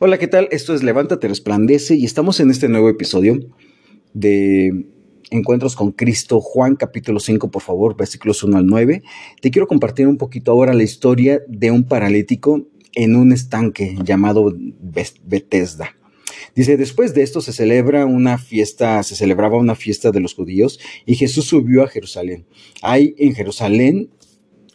Hola, ¿qué tal? Esto es Levántate, resplandece y estamos en este nuevo episodio de Encuentros con Cristo, Juan capítulo 5, por favor, versículos 1 al 9. Te quiero compartir un poquito ahora la historia de un paralítico en un estanque llamado Bethesda. Dice, después de esto se celebra una fiesta, se celebraba una fiesta de los judíos y Jesús subió a Jerusalén. Hay en Jerusalén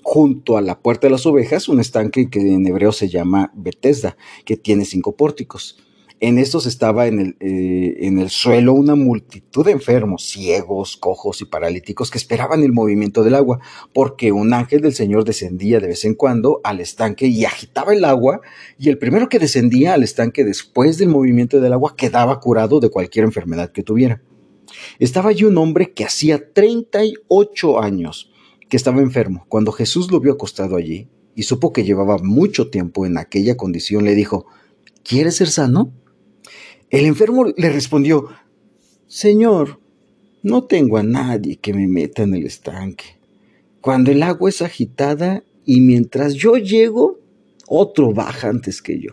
junto a la puerta de las ovejas, un estanque que en hebreo se llama Bethesda, que tiene cinco pórticos. En estos estaba en el, eh, en el suelo una multitud de enfermos, ciegos, cojos y paralíticos que esperaban el movimiento del agua, porque un ángel del Señor descendía de vez en cuando al estanque y agitaba el agua, y el primero que descendía al estanque después del movimiento del agua quedaba curado de cualquier enfermedad que tuviera. Estaba allí un hombre que hacía 38 años que estaba enfermo. Cuando Jesús lo vio acostado allí y supo que llevaba mucho tiempo en aquella condición, le dijo, ¿quieres ser sano? El enfermo le respondió, Señor, no tengo a nadie que me meta en el estanque. Cuando el agua es agitada y mientras yo llego, otro baja antes que yo.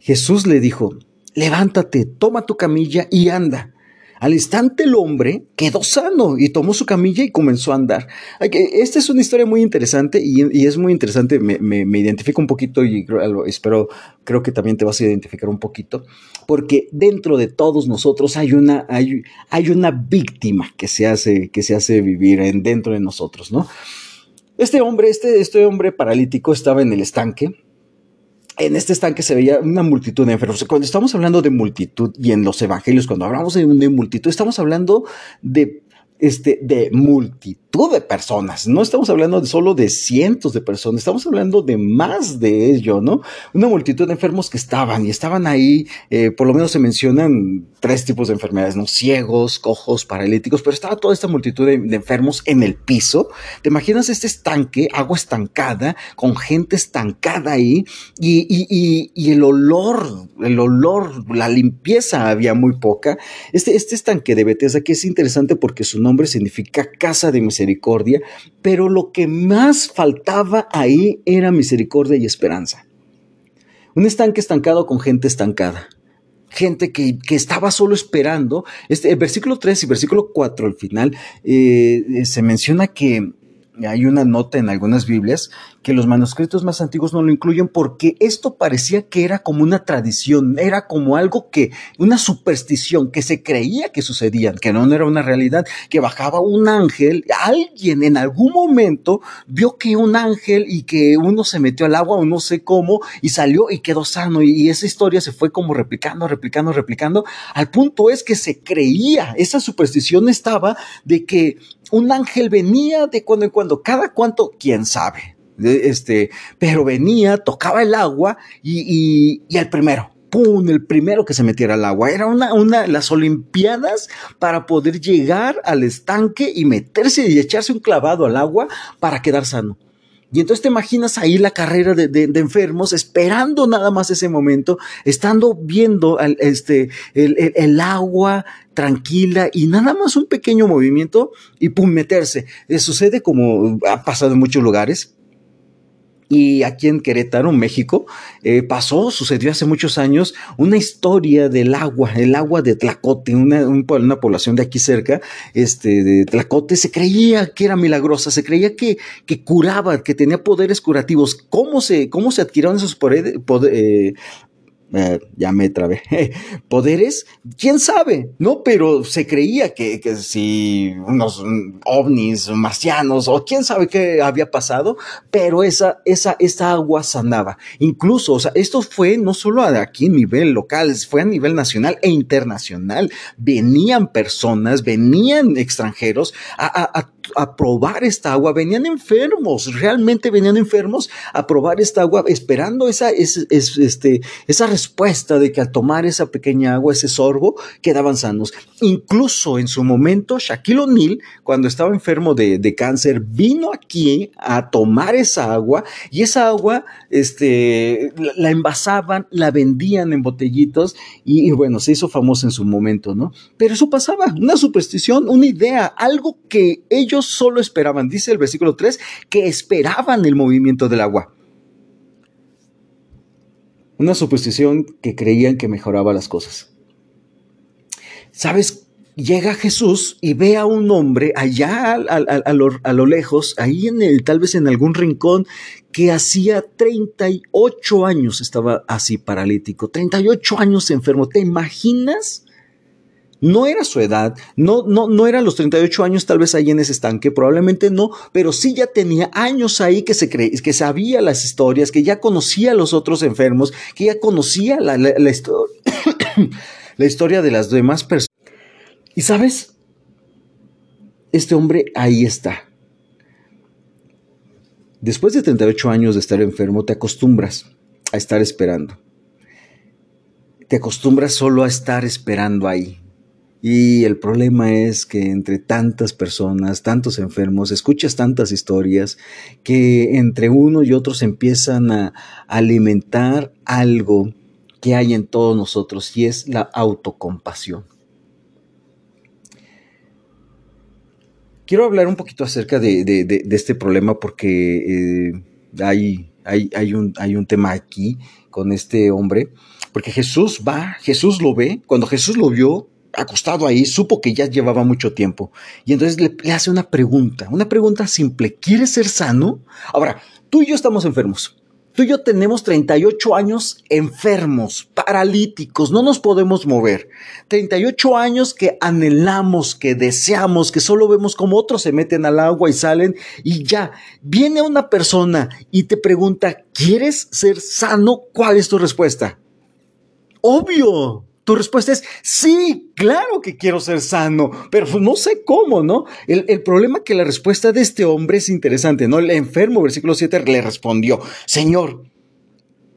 Jesús le dijo, levántate, toma tu camilla y anda. Al instante el hombre quedó sano y tomó su camilla y comenzó a andar. Esta es una historia muy interesante y, es muy interesante, me, identifico un poquito y espero, creo que también te vas a identificar un poquito, porque dentro de todos nosotros hay una, hay, hay una víctima que se hace, que se hace vivir en, dentro de nosotros, ¿no? Este hombre, este, este hombre paralítico estaba en el estanque, en este estanque se veía una multitud de enfermos. Cuando estamos hablando de multitud y en los evangelios, cuando hablamos de, de multitud, estamos hablando de este, de multitud de personas. No estamos hablando solo de cientos de personas, estamos hablando de más de ello, ¿no? Una multitud de enfermos que estaban y estaban ahí, eh, por lo menos se mencionan tres tipos de enfermedades, ¿no? Ciegos, cojos, paralíticos, pero estaba toda esta multitud de, enfermos en el piso. ¿Te imaginas este estanque, agua estancada, con gente estancada ahí y, y, y, el olor, el olor, la limpieza había muy poca? Este, este estanque de Bethesda que es interesante porque su nombre nombre significa casa de misericordia, pero lo que más faltaba ahí era misericordia y esperanza. Un estanque estancado con gente estancada. Gente que, estaba solo esperando. Este, el versículo 3 y versículo 4 al final eh, eh, se menciona que hay una nota en algunas Biblias que los manuscritos más antiguos no lo incluyen porque esto parecía que era como una tradición, era como algo que, una superstición que se creía que sucedía, que no era una realidad, que bajaba un ángel, alguien en algún momento vio que un ángel y que uno se metió al agua o no sé cómo y salió y quedó sano y, esa historia se fue como replicando, replicando, replicando, al punto es que se creía, esa superstición estaba de que un ángel venía de cuando en cuando, cada cuanto, quién sabe, este, pero venía, tocaba el agua y, y, el primero, ¡pum! El primero que se metiera al agua. Era una, una, las Olimpiadas para poder llegar al estanque y meterse y echarse un clavado al agua para quedar sano. Y entonces te imaginas ahí la carrera de, de, enfermos, esperando nada más ese momento, estando viendo este, el, el, el, agua tranquila y nada más un pequeño movimiento y pum, meterse. Eh, sucede como ha pasado en muchos lugares y aquí en Querétaro, México, eh, pasó, sucedió hace muchos años, una historia del agua, el agua de Tlacote, una, una población de aquí cerca, este, de Tlacote, se creía que era milagrosa, se creía que, que curaba, que tenía poderes curativos. ¿Cómo se, cómo se adquirieron esos poderes, eh, eh, ya me trabé, poderes, quién sabe, ¿no? Pero se creía que, que, si unos ovnis marcianos o quién sabe qué había pasado, pero esa, esa, esa agua sanaba. Incluso, o sea, esto fue no solo aquí a nivel local, fue a nivel nacional e internacional. Venían personas, venían extranjeros a, a, a a probar esta agua, venían enfermos, realmente venían enfermos a probar esta agua, esperando esa, este, esa respuesta de que al tomar esa pequeña agua, ese sorbo, quedaban sanos. Incluso en su momento, Shaquille O'Neal, cuando estaba enfermo de, cáncer, vino aquí a tomar esa agua y esa agua este, la, envasaban, la vendían en botellitos y, y bueno, se hizo famosa en su momento, ¿no? Pero eso pasaba, una superstición, una idea, algo que ellos ellos solo esperaban, dice el versículo 3, que esperaban el movimiento del agua. una superstición que creían que mejoraba las cosas. ¿Sabes? Llega Jesús y ve a un hombre allá a, lo, lejos, ahí en el, tal vez en algún rincón, que hacía 38 años estaba así paralítico, 38 años enfermo. ¿Te imaginas? No era su edad, no, no, no era los 38 años tal vez ahí en ese estanque, probablemente no, pero sí ya tenía años ahí que se cree, que sabía las historias, que ya conocía a los otros enfermos, que ya conocía la, la, la historia de las demás personas. Y sabes, este hombre ahí está. Después de 38 años de estar enfermo, te acostumbras a estar esperando. Te acostumbras solo a estar esperando ahí. Y el problema es que entre tantas personas, tantos enfermos, escuchas tantas historias que entre uno y otros empiezan a alimentar algo que hay en todos nosotros y es la autocompasión. Quiero hablar un poquito acerca de, este problema porque eh, hay, un, hay un tema aquí con este hombre, porque Jesús va, Jesús lo ve, cuando Jesús lo vio, acostado ahí, supo que ya llevaba mucho tiempo. Y entonces le, hace una pregunta, una pregunta simple. ¿Quieres ser sano? Ahora, tú y yo estamos enfermos. Tú y yo tenemos 38 años enfermos, paralíticos, no nos podemos mover. 38 años que anhelamos, que deseamos, que solo vemos como otros se meten al agua y salen y ya. Viene una persona y te pregunta, ¿quieres ser sano? ¿Cuál es tu respuesta? Obvio, tu respuesta es, sí, claro que quiero ser sano, pero pues no sé cómo, ¿no? El, el, problema es que la respuesta de este hombre es interesante, ¿no? El enfermo, versículo 7, le respondió, Señor,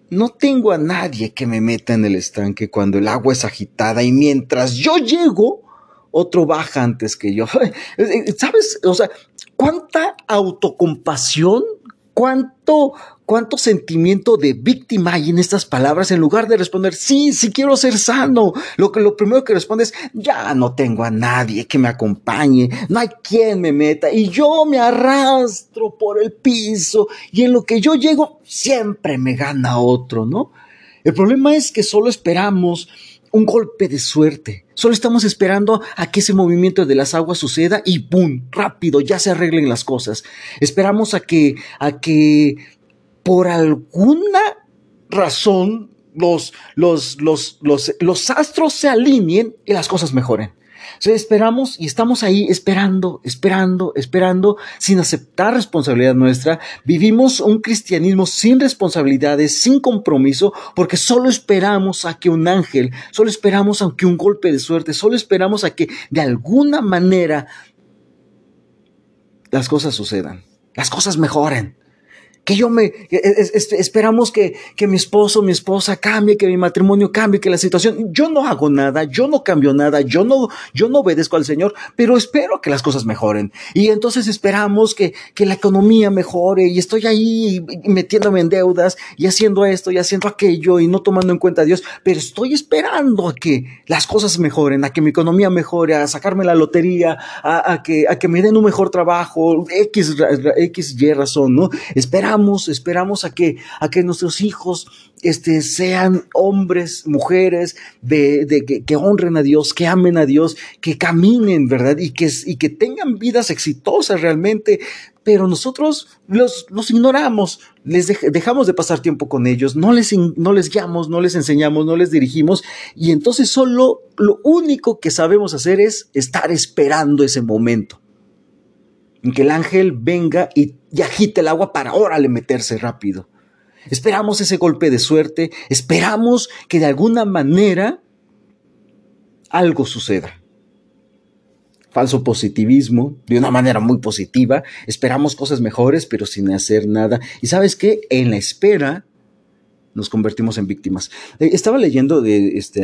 no tengo a nadie que me meta en el estanque cuando el agua es agitada y mientras yo llego, otro baja antes que yo. ¿Sabes? O sea, ¿cuánta autocompasión? ¿Cuánto, cuánto sentimiento de víctima hay en estas palabras en lugar de responder, sí, sí quiero ser sano. Lo que lo primero que responde es, ya no tengo a nadie que me acompañe, no hay quien me meta y yo me arrastro por el piso y en lo que yo llego siempre me gana otro, ¿no? El problema es que solo esperamos un golpe de suerte. Solo estamos esperando a que ese movimiento de las aguas suceda y ¡pum! rápido, ya se arreglen las cosas. Esperamos a que, a que por alguna razón los, los, los, los, astros se alineen y las cosas mejoren. O esperamos y estamos ahí esperando, esperando, esperando, sin aceptar responsabilidad nuestra. Vivimos un cristianismo sin responsabilidades, sin compromiso, porque solo esperamos a que un ángel, solo esperamos a que un golpe de suerte, solo esperamos a que de alguna manera las cosas sucedan, las cosas mejoren que yo me, esperamos que, que mi esposo, mi esposa cambie, que mi matrimonio cambie, que la situación, yo no hago nada, yo no cambio nada, yo no, yo no obedezco al Señor, pero espero que las cosas mejoren. Y entonces esperamos que, que la economía mejore y estoy ahí metiéndome en deudas y haciendo esto y haciendo aquello y no tomando en cuenta a Dios, pero estoy esperando a que las cosas mejoren, a que mi economía mejore, a sacarme la lotería, a, a que, a que me den un mejor trabajo, X, X, Y razón, ¿no? Esperamos esperamos, a que, a que nuestros hijos este, sean hombres, mujeres, de, que, honren a Dios, que amen a Dios, que caminen, ¿verdad? Y que, y que tengan vidas exitosas realmente. Pero nosotros los, los ignoramos, les dejamos de pasar tiempo con ellos, no les, no les guiamos, no les enseñamos, no les dirigimos. Y entonces solo lo único que sabemos hacer es estar esperando ese momento en que el ángel venga y, agite el agua para órale meterse rápido. Esperamos ese golpe de suerte, esperamos que de alguna manera algo suceda. Falso positivismo, de una manera muy positiva, esperamos cosas mejores, pero sin hacer nada. Y sabes qué, en la espera nos convertimos en víctimas. Eh, estaba leyendo de este,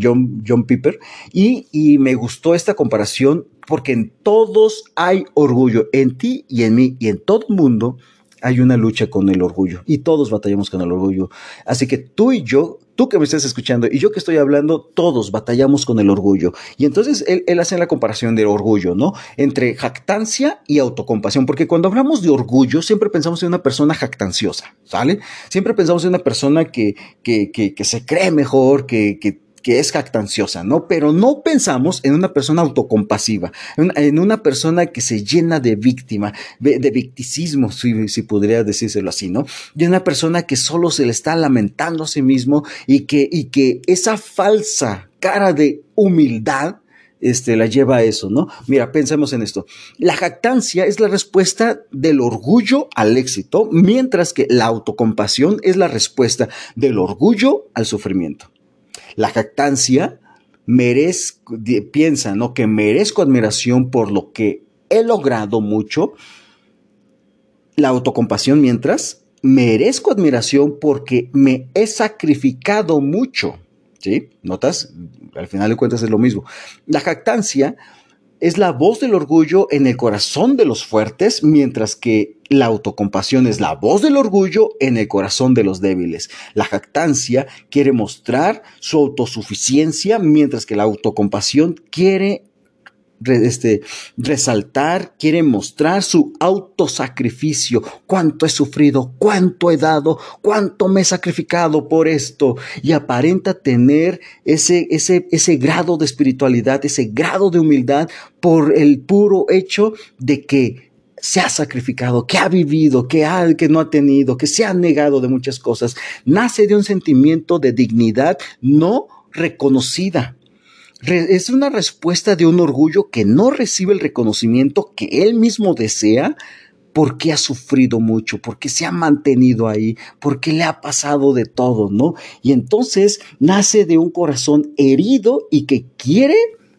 John, John Piper y, y me gustó esta comparación porque en todos hay orgullo, en ti y en mí y en todo mundo hay una lucha con el orgullo y todos batallamos con el orgullo. Así que tú y yo tú que me estás escuchando y yo que estoy hablando, todos batallamos con el orgullo. Y entonces él, él hace la comparación del orgullo, ¿no? Entre jactancia y autocompasión, porque cuando hablamos de orgullo, siempre pensamos en una persona jactanciosa, ¿sale? Siempre pensamos en una persona que, que, que, que se cree mejor, que, que que es jactanciosa, ¿no? Pero no pensamos en una persona autocompasiva, en, una persona que se llena de víctima, de, victicismo, si, si, podría decírselo así, ¿no? De una persona que solo se le está lamentando a sí mismo y que, y que esa falsa cara de humildad, este, la lleva a eso, ¿no? Mira, pensemos en esto. La jactancia es la respuesta del orgullo al éxito, mientras que la autocompasión es la respuesta del orgullo al sufrimiento. La jactancia merezco, piensa, ¿no? Que merezco admiración por lo que he logrado mucho. La autocompasión, mientras, merezco admiración porque me he sacrificado mucho. ¿Sí? ¿Notas? Al final de cuentas es lo mismo. La jactancia es la voz del orgullo en el corazón de los fuertes, mientras que la autocompasión es la voz del orgullo en el corazón de los débiles. La jactancia quiere mostrar su autosuficiencia, mientras que la autocompasión quiere este, resaltar, quiere mostrar su autosacrificio, cuánto he sufrido, cuánto he dado, cuánto me he sacrificado por esto y aparenta tener ese, ese, ese grado de espiritualidad, ese grado de humildad por el puro hecho de que se ha sacrificado, que ha vivido, que, ha, que no ha tenido, que se ha negado de muchas cosas, nace de un sentimiento de dignidad no reconocida es una respuesta de un orgullo que no recibe el reconocimiento que él mismo desea porque ha sufrido mucho, porque se ha mantenido ahí, porque le ha pasado de todo, ¿no? Y entonces nace de un corazón herido y que quiere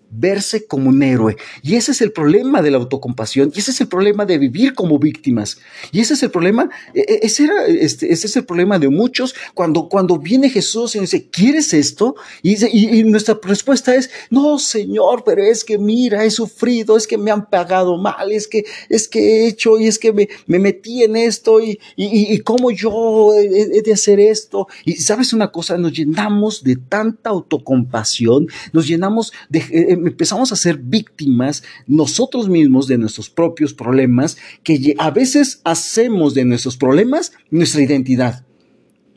verse como un héroe. Y ese es el problema de la autocompasión, y ese es el problema de vivir como víctimas. Y ese es el problema, e, e, este, ese es el problema de muchos cuando, cuando viene Jesús y dice, ¿quieres esto? Y, nuestra respuesta es, no, Señor, pero es que mira, he sufrido, es que me han pagado mal, es que, es que he hecho y es que me, me metí en esto y, y, cómo yo he, he de hacer esto. Y sabes una cosa, nos llenamos de tanta autocompasión, nos llenamos de eh, empezamos a ser víctimas nosotros mismos de nuestros propios problemas, que a veces hacemos de nuestros problemas nuestra identidad.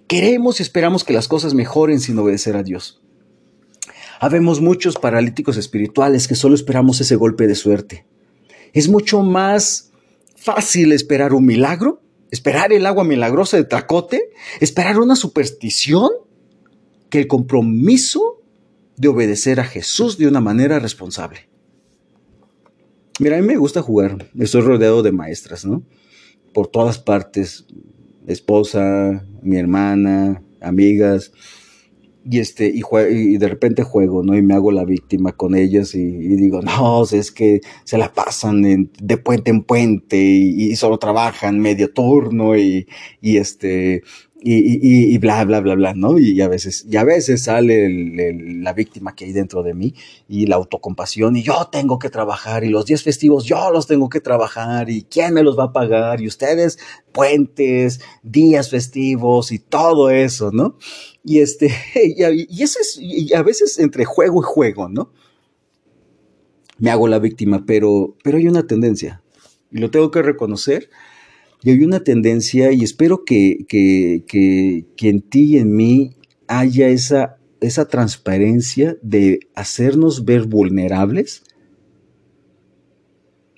Queremos y esperamos que las cosas mejoren sin obedecer a Dios. Habemos muchos paralíticos espirituales que solo esperamos ese golpe de suerte. Es mucho más fácil esperar un milagro, esperar el agua milagrosa de Tracote, esperar una superstición, que el compromiso de obedecer a Jesús de una manera responsable. Mira, a mí me gusta jugar, estoy rodeado de maestras, ¿no? Por todas partes, esposa, mi hermana, amigas, y este y, y, de repente juego no y me hago la víctima con ellas y, digo no es que se la pasan de puente en puente y, solo trabajan medio turno y este y, y, bla, bla, bla, bla, ¿no? Y a veces, y a veces sale la víctima que hay dentro de mí y la autocompasión y yo tengo que trabajar y los días festivos yo los tengo que trabajar y quién me los va a pagar y ustedes puentes, días festivos y todo eso, ¿no? Y este, y, eso es, y a veces entre juego y juego, ¿no? Me hago la víctima, pero, pero hay una tendencia y lo tengo que reconocer y hay una tendencia, y espero que, que, que, en ti y en mí haya esa, esa transparencia de hacernos ver vulnerables,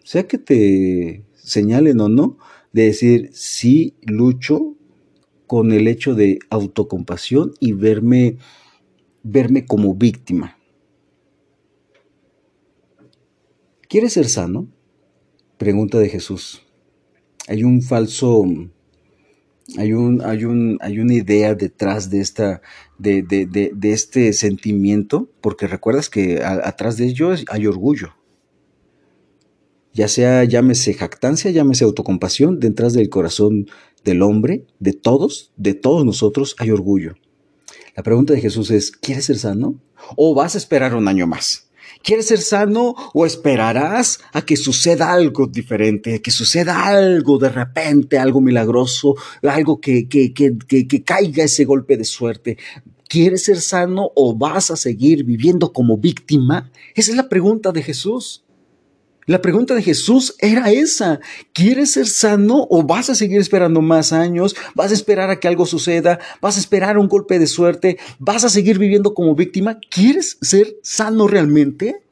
sea que te señalen o no, de decir, sí, lucho con el hecho de autocompasión y verme, verme como víctima. ¿Quieres ser sano? Pregunta de Jesús hay un falso, hay, un, hay, un, hay una idea detrás de, esta, de, de, de, este sentimiento, porque recuerdas que atrás de ello hay orgullo. Ya sea, llámese jactancia, llámese autocompasión, detrás del corazón del hombre, de todos, de todos nosotros, hay orgullo. La pregunta de Jesús es, ¿quieres ser sano? ¿O vas a esperar un año más? ¿Quieres ser sano o esperarás a que suceda algo diferente, que suceda algo de repente, algo milagroso, algo que, que, que, que, caiga ese golpe de suerte? ¿Quieres ser sano o vas a seguir viviendo como víctima? Esa es la pregunta de Jesús. La pregunta de Jesús era esa. ¿Quieres ser sano o vas a seguir esperando más años? ¿Vas a esperar a que algo suceda? ¿Vas a esperar un golpe de suerte? ¿Vas a seguir viviendo como víctima? ¿Quieres ser sano realmente?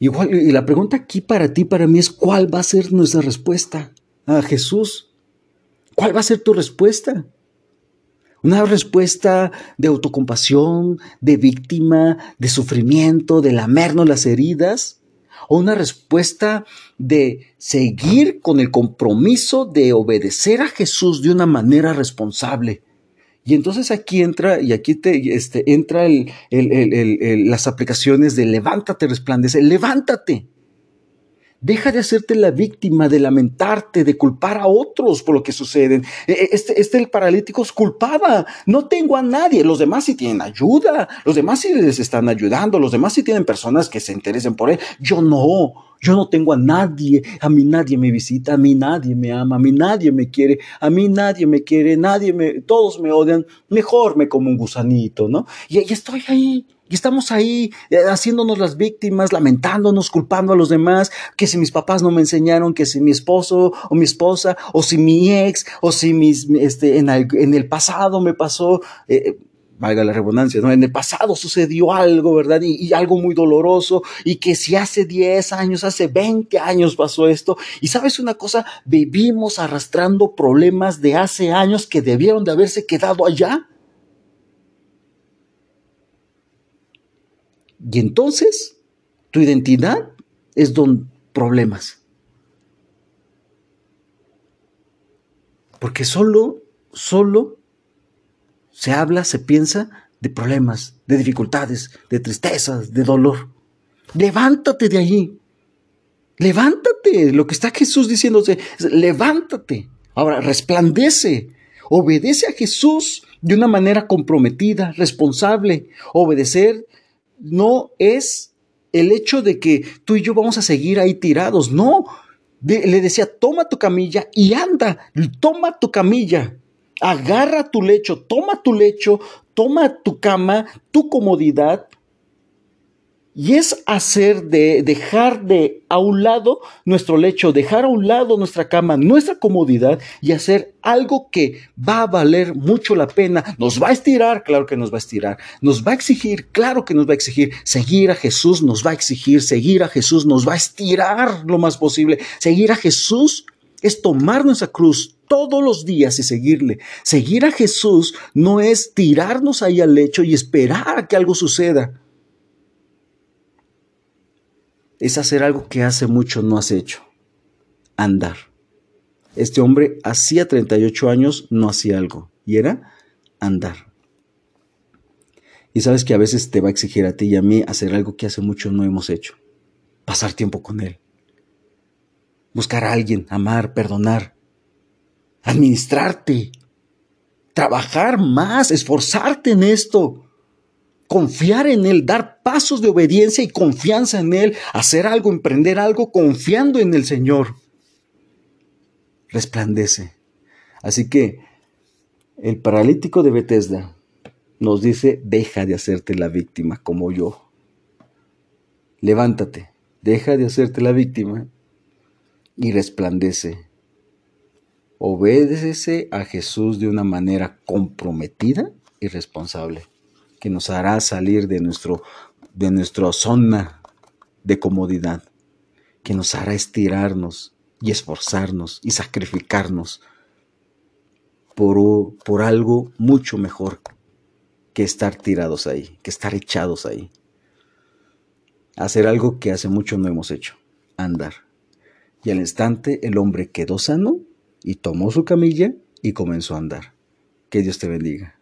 Igual, y la pregunta aquí para ti, para mí es, ¿cuál va a ser nuestra respuesta a Jesús? ¿Cuál va a ser tu respuesta? Una respuesta de autocompasión, de víctima, de sufrimiento, de lamernos las heridas. O una respuesta de seguir con el compromiso de obedecer a Jesús de una manera responsable. Y entonces aquí entra, y aquí te, este, entra el, las aplicaciones de levántate, resplandece, levántate. Deja de hacerte la víctima, de lamentarte, de culpar a otros por lo que sucede. E, e, este, este el paralítico culpaba. No tengo a nadie. Los demás sí tienen ayuda. Los demás sí les están ayudando. Los demás sí tienen personas que se interesen por él. Yo no. Yo no tengo a nadie. A mí nadie me visita. A mí nadie me ama. A mí nadie me quiere. A mí nadie me quiere. Nadie me, todos me odian. Mejor me como un gusanito, ¿no? Y, y estoy ahí y estamos ahí eh, haciéndonos las víctimas, lamentándonos, culpando a los demás, que si mis papás no me enseñaron, que si mi esposo o mi esposa, o si mi ex, o si mis, este, en, el, pasado me pasó, eh, eh, valga la redundancia, ¿no? En el pasado sucedió algo, ¿verdad? Y, y, algo muy doloroso, y que si hace 10 años, hace 20 años pasó esto, y sabes una cosa, vivimos arrastrando problemas de hace años que debieron de haberse quedado allá. Y entonces tu identidad es don problemas. Porque solo, solo se habla, se piensa de problemas, de dificultades, de tristezas, de dolor. Levántate de allí. Levántate. Lo que está Jesús diciéndose es, levántate. Ahora, resplandece. Obedece a Jesús de una manera comprometida, responsable. Obedecer no es el hecho de que tú y yo vamos a seguir ahí tirados, no. le decía, toma tu camilla y anda, toma tu camilla, agarra tu lecho, toma tu lecho, toma tu cama, tu comodidad y es hacer de dejar de a un lado nuestro lecho, dejar a un lado nuestra cama, nuestra comodidad y hacer algo que va a valer mucho la pena. Nos va a estirar, claro que nos va a estirar. Nos va a exigir, claro que nos va a exigir. Seguir a Jesús nos va a exigir, seguir a Jesús nos va a estirar lo más posible. Seguir a Jesús es tomar nuestra cruz todos los días y seguirle. Seguir a Jesús no es tirarnos ahí al lecho y esperar a que algo suceda es hacer algo que hace mucho no has hecho, andar. Este hombre hacía 38 años no hacía algo y era andar. Y sabes que a veces te va a exigir a ti y a mí hacer algo que hace mucho no hemos hecho. Pasar tiempo con Él. Buscar a alguien, amar, perdonar. Administrarte. Trabajar más, esforzarte en esto confiar en Él, dar pasos de obediencia y confianza en Él, hacer algo, emprender algo confiando en el Señor. Resplandece. Así que el paralítico de Bethesda nos dice, deja de hacerte la víctima como yo. Levántate, deja de hacerte la víctima y resplandece. Obedécese a Jesús de una manera comprometida y responsable que nos hará salir de, nuestro, de nuestra zona de comodidad, que nos hará estirarnos y esforzarnos y sacrificarnos por, por algo mucho mejor que estar tirados ahí, que estar echados ahí. Hacer algo que hace mucho no hemos hecho, andar. Y al instante el hombre quedó sano y tomó su camilla y comenzó a andar. Que Dios te bendiga.